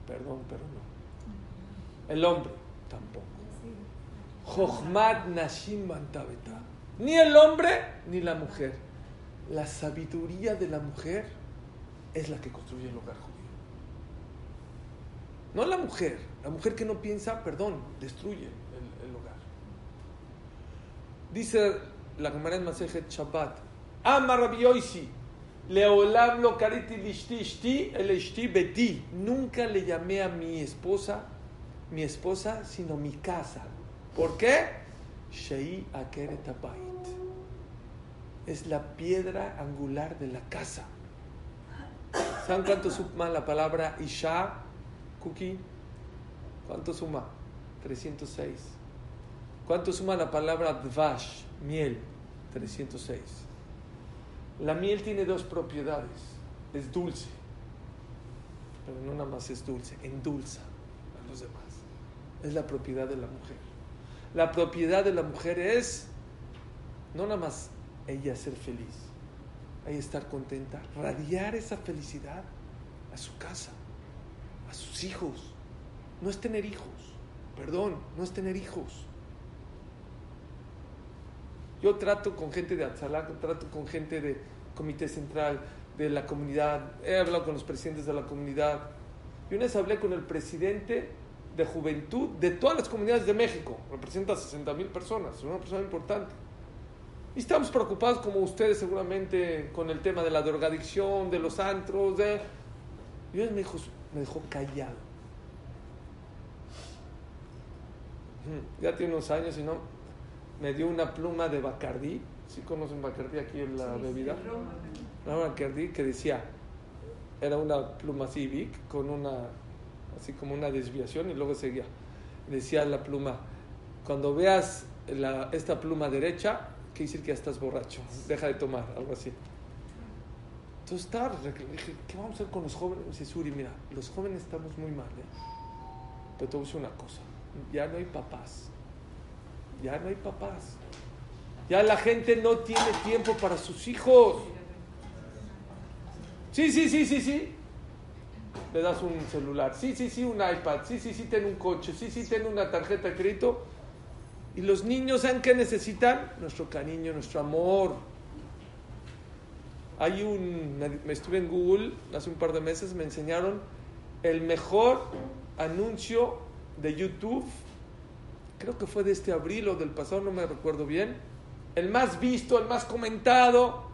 Perdón, pero no. El hombre tampoco. Jochmat Nashim Bantabeta. Ni el hombre ni la mujer. La sabiduría de la mujer es la que construye el hogar judío. No la mujer. La mujer que no piensa, perdón, destruye el, hogar. Dice la Gemara en Masejet Shabbat. Ama Rabbi Yoisi. Leolam lo kariti lishti el ishti beti. Nunca le llamé a mi esposa, mi esposa, sino mi casa. ¿Por qué? Shei akeret abayit. Es la piedra angular de la casa. ¿Saben cuánto suma la palabra Isha, Kuki? ¿Cuánto suma? 306. ¿Cuánto suma la palabra Dvash, miel? 306. La miel tiene dos propiedades. Es dulce, pero no nada más es dulce, endulza a los demás. Es la propiedad de la mujer. La propiedad de la mujer es no nada más ella ser feliz, ella estar contenta, radiar esa felicidad a su casa, sus hijos. No es tener hijos, perdón, no es tener hijos. Yo trato con gente de Atzalá, trato con gente de Comité Central, de la comunidad, he hablado con los presidentes de la comunidad. Y una vez hablé con el presidente de juventud de todas las comunidades de México, representa 60 mil personas, es una persona importante. Y estamos preocupados, como ustedes seguramente, con el tema de la drogadicción, de los antros, de... Y él me dijo, me dejó callado. Ya tiene unos años y no, me dio una pluma de Bacardí. ¿Sí conocen Bacardí aquí en la bebida? Una Bacardí que decía, era una pluma Civic con una, así como una desviación y luego seguía. Decía la pluma, cuando veas la, esta pluma derecha, quiere decir que ya estás borracho, deja de tomar, algo así. Entonces, tarde, dije, ¿qué vamos a hacer con los jóvenes? Dice Suri, mira, los jóvenes estamos muy mal, ¿eh? Pero te voy a decir una cosa, ya no hay papás, ya no hay papás. Ya la gente no tiene tiempo para sus hijos. Sí, sí, sí, sí, sí. Le das un celular. Sí, sí, sí, un iPad. Sí, sí, sí, tiene un coche. Sí, sí, tiene una tarjeta de crédito. Y los niños, ¿saben qué necesitan? Nuestro cariño, nuestro amor. Hay un. Me estuve en Google hace un par de meses, me enseñaron el mejor anuncio de YouTube. Creo que fue de este abril o del pasado, no me recuerdo bien. El más visto, el más comentado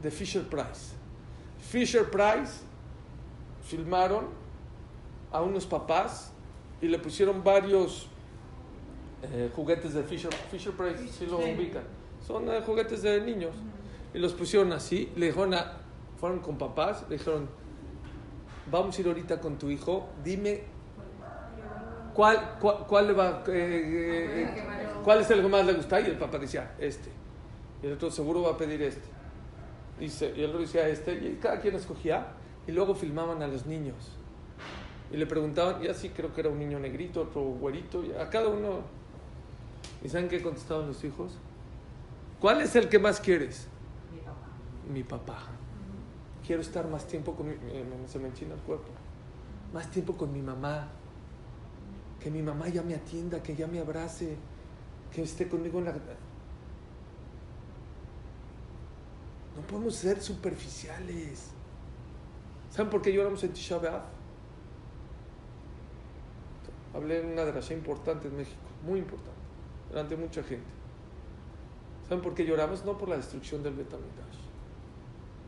de Fisher Price. Fisher Price filmaron a unos papás y le pusieron varios eh, juguetes de Fisher, Fisher Price, si lo ubican. Son eh, juguetes de niños. Y los pusieron así, le dijeron a, fueron con papás, le dijeron, vamos a ir ahorita con tu hijo, dime cuál, cuál, cuál le va, eh, cuál es el que más le gusta. Y el papá decía, este. Y el otro seguro va a pedir este. Y el otro decía este, y cada quien escogía, y luego filmaban a los niños. Y le preguntaban, y así creo que era un niño negrito, otro güerito, y a cada uno. ¿Y saben qué contestaban los hijos? ¿Cuál es el que más quieres? Mi papá. Quiero estar más tiempo con mi... Se me enchina el cuerpo. Más tiempo con mi mamá. que mi mamá ya me atienda, que ya me abrace, que esté conmigo en la... No podemos ser superficiales. ¿Saben por qué lloramos en Tisha B'Av? Hablé en una drasha importante en México, muy importante, delante de mucha gente. ¿Saben por qué lloramos? No por la destrucción del Betamigdash,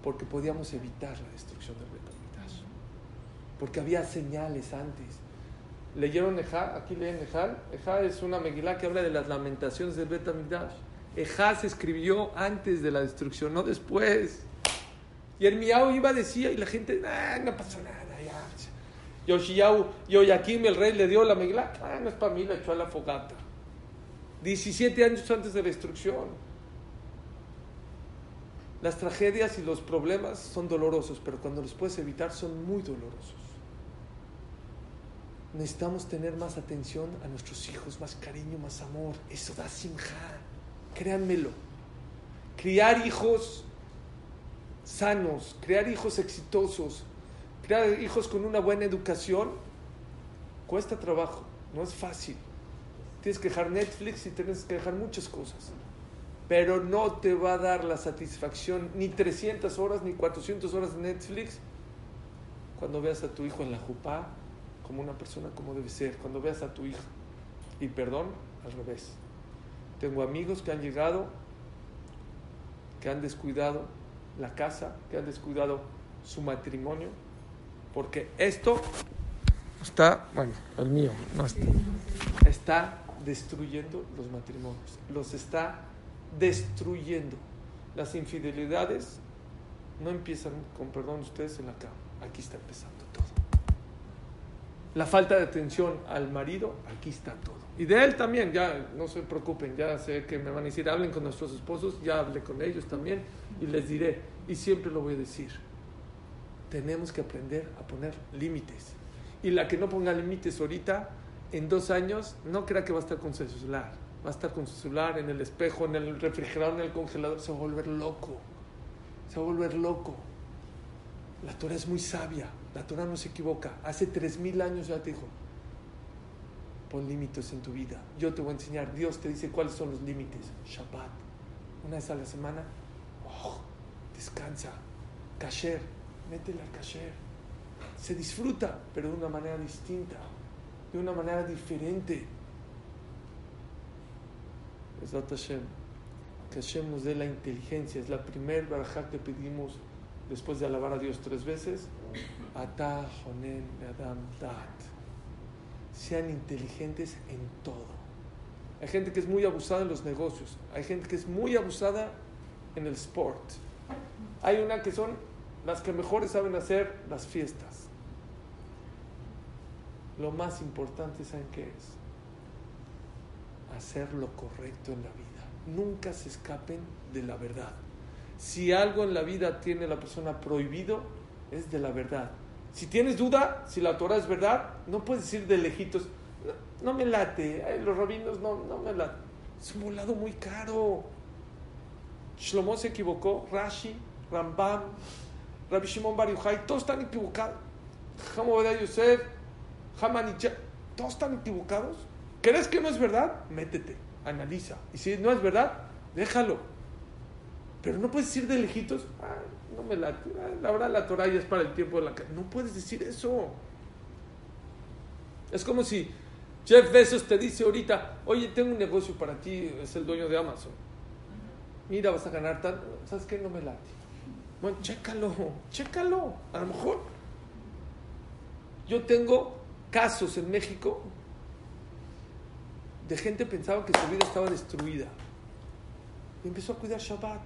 porque podíamos evitar la destrucción del Betamigdash, porque había señales antes. ¿Leyeron Ejá? Aquí leen Ejá. Ejá es una megilá que habla de las lamentaciones del Betamigdash. Ejá se escribió antes de la destrucción, no después. Y el Miau iba, decía, y la gente, ah, no pasó nada, ya. Yoshiyahu, Yoyakim, el rey, le dio la megilá, ah, no es para mí, la echó a la fogata. 17 años antes de la destrucción. Las tragedias y los problemas son dolorosos, pero cuando los puedes evitar son muy dolorosos. Necesitamos tener más atención a nuestros hijos, más cariño, más amor. Eso da simja. Créanmelo. Criar hijos sanos, criar hijos exitosos, criar hijos con una buena educación, cuesta trabajo, no es fácil. Tienes que dejar Netflix y tienes que dejar muchas cosas. Pero no te va a dar la satisfacción ni 300 horas ni 400 horas de Netflix cuando veas a tu hijo en la jupá como una persona como debe ser, cuando veas a tu hijo. Y perdón, al revés. Tengo amigos que han llegado, que han descuidado la casa, que han descuidado su matrimonio, porque esto está, bueno, el mío, no está, está destruyendo los matrimonios, los está destruyendo. Las infidelidades no empiezan, con perdón ustedes, en la cama, aquí está empezando todo. La falta de atención al marido, aquí está todo. Y de él también, ya no se preocupen, ya sé que me van a decir, hablen con nuestros esposos, ya hablé con ellos también y les diré, y siempre lo voy a decir, tenemos que aprender a poner límites. Y la que no ponga límites ahorita, en dos años, no crea que va a estar con va a estar con su celular en el espejo, en el refrigerador, en el congelador, se va a volver loco, se va a volver loco. La Torah es muy sabia, la Torah no se equivoca. Hace tres mil años ya te dijo, pon límites en tu vida. Yo te voy a enseñar. Dios te dice cuáles son los límites. Shabbat. Una vez a la semana. Oh, descansa. Kasher. Métele al kasher. Se disfruta, pero de una manera distinta. De una manera diferente. Es Hashem. Que Hashem nos dé la inteligencia. Es la primer barajá que pedimos después de alabar a Dios tres veces. Ata Honen Adam Dat sean inteligentes en todo. Hay gente que es muy abusada en los negocios, hay gente que es muy abusada en el sport. Hay una que son las que mejores saben hacer las fiestas. Lo más importante, ¿saben qué es? Hacer lo correcto en la vida. Nunca se escapen de la verdad. Si algo en la vida tiene la persona prohibido, es de la verdad. Si tienes duda, si la Torah es verdad, no puedes decir de lejitos, no, me late, los rabinos no, no me late. Es un volado muy caro. Shlomo se equivocó, Rashi, Rambam, Rabbi Shimon Bar Yochai, todos están equivocados. Hamovedá Yosef, Hamanicha, todos están equivocados. ¿Crees que no es verdad? Métete, analiza. Y si no es verdad, déjalo. Pero no puedes decir de lejitos, ah, no me la, la verdad la Torah ya es para el tiempo de la No puedes decir eso. Es como si Jeff Bezos te dice ahorita, oye, tengo un negocio para ti, es el dueño de Amazon. Mira, vas a ganar tanto. ¿Sabes qué? No me late. Bueno, chécalo, chécalo. A lo mejor. Yo tengo casos en México de gente pensaba que su vida estaba destruida. Y empezó a cuidar Shabbat.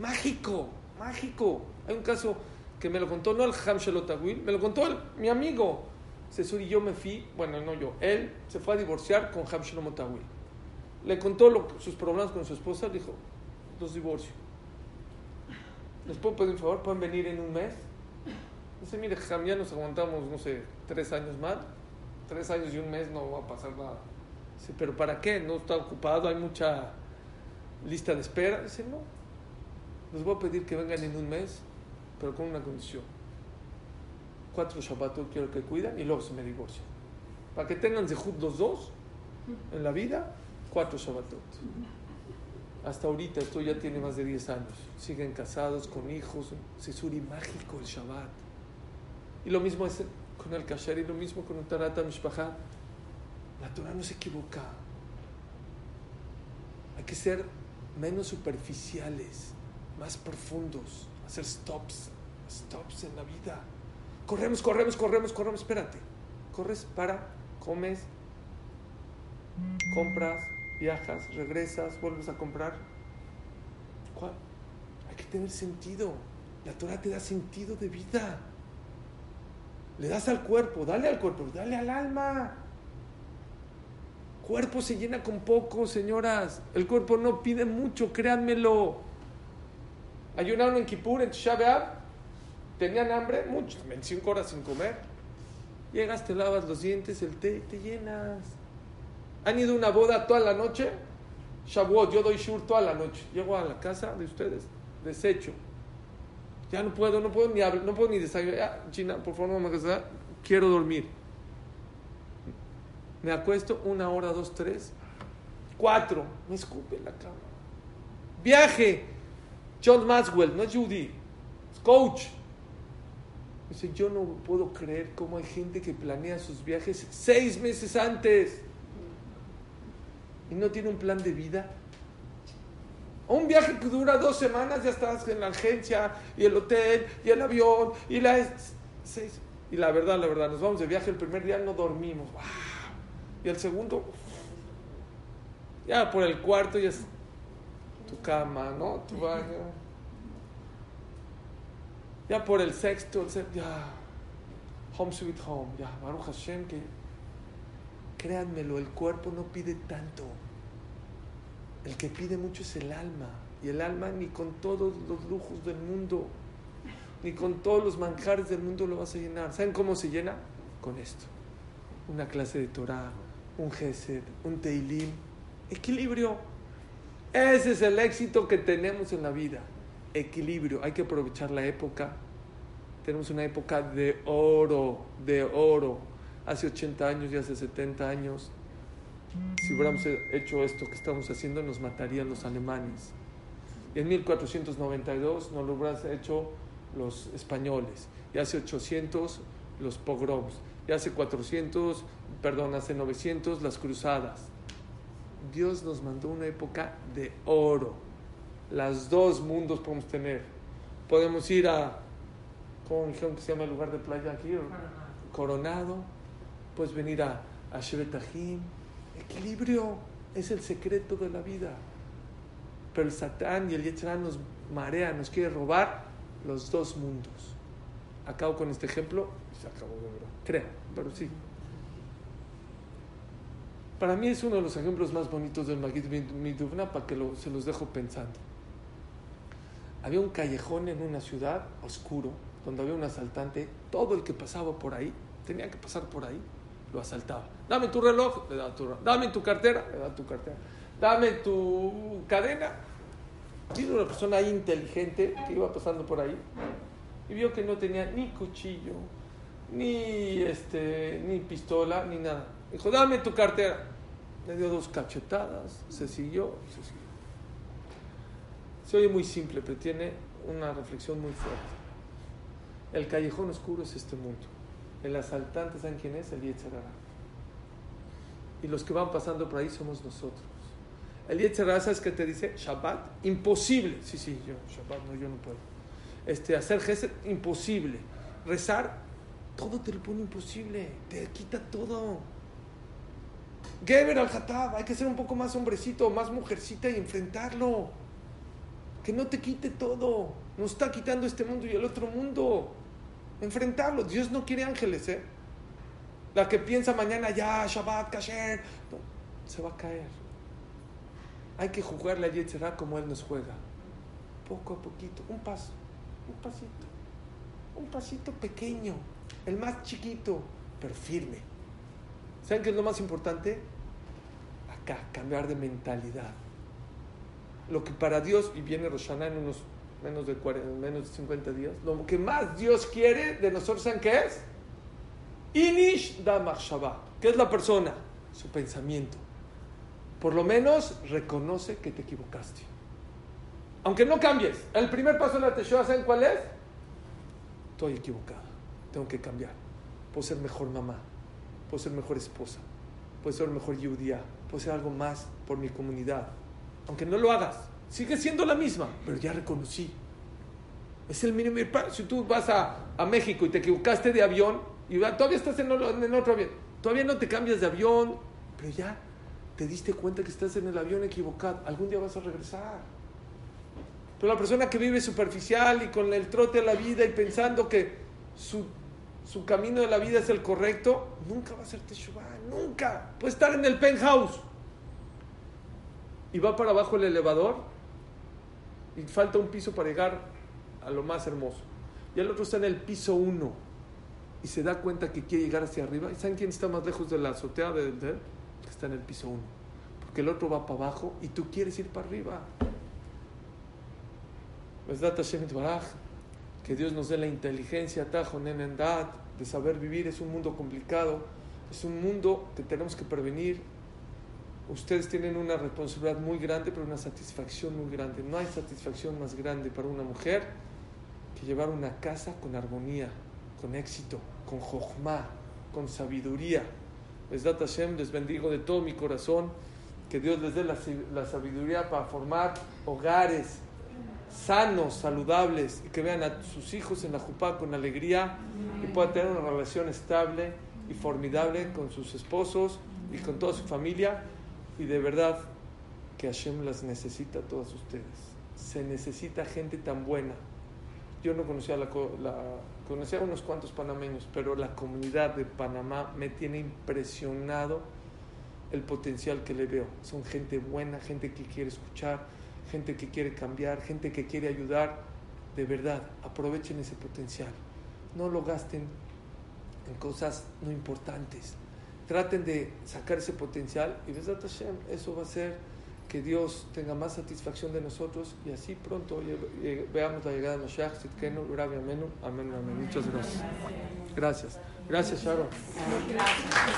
Mágico, mágico. Hay un caso que me lo contó, no el Ham Shalotawil, me lo contó mi amigo. Cesur y yo me fui, bueno, no yo, él se fue a divorciar con Ham Shalomotawil. Le contó sus problemas con su esposa, dijo, los divorcio. ¿Les puedo pedir un favor? ¿Pueden venir en un mes? Dice, mire, Ham, ya nos aguantamos, no sé, tres años más. Tres años y un mes no va a pasar nada. Dice, ¿pero para qué? No está ocupado, hay mucha lista de espera. Dice, no, les voy a pedir que vengan en un mes, pero con una condición. Cuatro Shabbatot quiero que cuiden y luego se me divorcian. Para que tengan Zehut los dos en la vida, cuatro Shabbatot. Hasta ahorita, esto ya tiene más de 10 años. Siguen casados, con hijos. Sisuri mágico el Shabbat. Y lo mismo es con el Kasher y lo mismo con el Tarata Mishpachá. La Torah no se equivoca. Hay que ser menos superficiales, más profundos, hacer stops, stops en la vida. Corremos, corremos, corremos, corremos, espérate. Corres, para, comes, compras, viajas, regresas, vuelves a comprar. ¿Cuál? Hay que tener sentido. La Torah te da sentido de vida. Le das al cuerpo, dale al cuerpo, dale al alma. Cuerpo se llena con poco, señoras. El cuerpo no pide mucho, créanmelo. Ayunaron en Kippur, en Tisha B'Av. Tenían hambre, mucho, 25 horas sin comer. Llegas, te lavas los dientes, el té, te llenas. ¿Han ido a una boda toda la noche? Shavuot, yo doy shur toda la noche. Llego a la casa de ustedes, desecho. Ya no puedo, no puedo ni hablar, no puedo ni desayunar. China, por favor, no me. Quiero dormir. Me acuesto una hora, dos, tres, cuatro. Me escupe la cama. Viaje. John Maxwell, no es Judy, es coach. Dice, yo no puedo creer cómo hay gente que planea sus viajes seis meses antes y no tiene un plan de vida. Un viaje que dura dos semanas, ya estás en la agencia y el hotel y el avión y la... Seis. Y la verdad, la verdad, nos vamos de viaje el primer día, no dormimos. ¡Wow! Y el segundo, ya por el cuarto ya es tu cama, ¿no? Tu baño. Ya por el sexto, el sexto ya. Home sweet home, ya. Baruch Hashem, que créanmelo, el cuerpo no pide tanto. El que pide mucho es el alma. Y el alma ni con todos los lujos del mundo, ni con todos los manjares del mundo lo vas a llenar. ¿Saben cómo se llena? Con esto. Una clase de Torah, un Gesed, un Teilim. Equilibrio. Ese es el éxito que tenemos en la vida. Equilibrio. Hay que aprovechar la época. Tenemos una época de oro, de oro. Hace 80 años y hace 70 años si hubiéramos hecho esto que estamos haciendo, nos matarían los alemanes. Y en 1492 nos lo hubieran hecho los españoles. Y hace 800 los pogroms. Y hace 400, perdón, hace 900 las cruzadas. Dios nos mandó una época de oro. Las dos mundos podemos tener. Podemos ir a, ¿cómo dijeron que se llama el lugar de playa aquí? Coronado. Puedes venir a, a Shevetahim Equilibrio es el secreto de la vida. Pero el Satán y el Yetzirah nos marea, nos quiere robar los dos mundos. Acabo con este ejemplo, acabó de verdad, creo, pero sí. Para mí es uno de los ejemplos más bonitos del Magid Miduvna para que se los dejo pensando. Había un callejón en una ciudad oscuro donde había un asaltante. Todo el que pasaba por ahí tenía que pasar por ahí lo asaltaba. Dame tu reloj, le da tu reloj. Dame tu cartera, le da tu cartera. Dame tu cadena. Vino una persona inteligente que iba pasando por ahí y vio que no tenía ni cuchillo, ni, este, ni pistola, ni nada. Dijo, dame tu cartera. Le dio dos cachetadas, se siguió, se siguió. Se oye muy simple, pero tiene una reflexión muy fuerte. El callejón oscuro es este mundo. El asaltante, ¿saben quién es? El Yetzerara. Y los que van pasando por ahí somos nosotros. El Yetzerara, ¿sabes qué te dice? Shabbat, imposible. Sí, sí, yo, Shabbat, no, yo no puedo. Este, hacer gesed, imposible. Rezar, todo te lo pone imposible. Te quita todo. Geber al Hatab, hay que ser un poco más hombrecito, más mujercita y enfrentarlo. Que no te quite todo. Nos está quitando este mundo y el otro mundo enfrentarlo. Dios no quiere ángeles, ¿eh? La que piensa mañana ya, Shabbat, Kasher, se va a caer. Hay que jugarle a Yetzerá como Él nos juega. Poco a poquito, un paso, un pasito, un pasito pequeño, el más chiquito, pero firme. ¿Saben qué es lo más importante? Acá, cambiar de mentalidad. Lo que para Dios, y viene Roshaná en unos menos de, 40, menos de 50 días, lo que más Dios quiere de nosotros, ¿saben qué es? Inish da machshava. ¿Qué es la persona? Su pensamiento. Por lo menos reconoce que te equivocaste. Aunque no cambies. El primer paso de la Teshuvah, ¿saben cuál es? Estoy equivocado. Tengo que cambiar. Puedo ser mejor mamá. Puedo ser mejor esposa. Puedo ser mejor judía. Puedo ser algo más por mi comunidad. Aunque no lo hagas. Sigue siendo la misma. Pero ya reconocí. Es el mínimo. Si tú vas a, a México y te equivocaste de avión, y todavía estás en, en otro avión, todavía no te cambias de avión, pero ya te diste cuenta que estás en el avión equivocado. Algún día vas a regresar. Pero la persona que vive superficial y con el trote de la vida y pensando que su, su camino de la vida es el correcto, nunca va a ser Teshuvah, nunca. Puede estar en el penthouse y va para abajo el elevador y falta un piso para llegar a lo más hermoso. Y el otro está en el piso uno y se da cuenta que quiere llegar hacia arriba. ¿Y saben quién está más lejos de la azotea de? Que está en el piso uno. Porque el otro va para abajo y tú quieres ir para arriba. Que Dios nos dé la inteligencia, de saber vivir. Es un mundo complicado. Es un mundo que tenemos que prevenir. Ustedes tienen una responsabilidad muy grande, pero una satisfacción muy grande. No hay satisfacción más grande para una mujer que llevar una casa con armonía, con éxito, con jochma, con sabiduría. Besdat Hashem, les bendigo de todo mi corazón. Que Dios les dé la, la sabiduría para formar hogares sanos, saludables, y que vean a sus hijos en la jupá con alegría y puedan tener una relación estable y formidable con sus esposos y con toda su familia. Y de verdad que Hashem las necesita a todas ustedes. Se necesita gente tan buena. Yo no conocía la conocía a unos cuantos panameños, pero la comunidad de Panamá me tiene impresionado el potencial que le veo. Son gente buena, gente que quiere escuchar, gente que quiere cambiar, gente que quiere ayudar. De verdad, aprovechen ese potencial. No lo gasten en cosas no importantes. Traten de sacar ese potencial y eso va a ser que Dios tenga más satisfacción de nosotros y así pronto veamos la llegada de Mashiach, Sitkenu, Rabbi Amenu, amén, amén. Muchas gracias. Gracias. Gracias, Sharon. Gracias.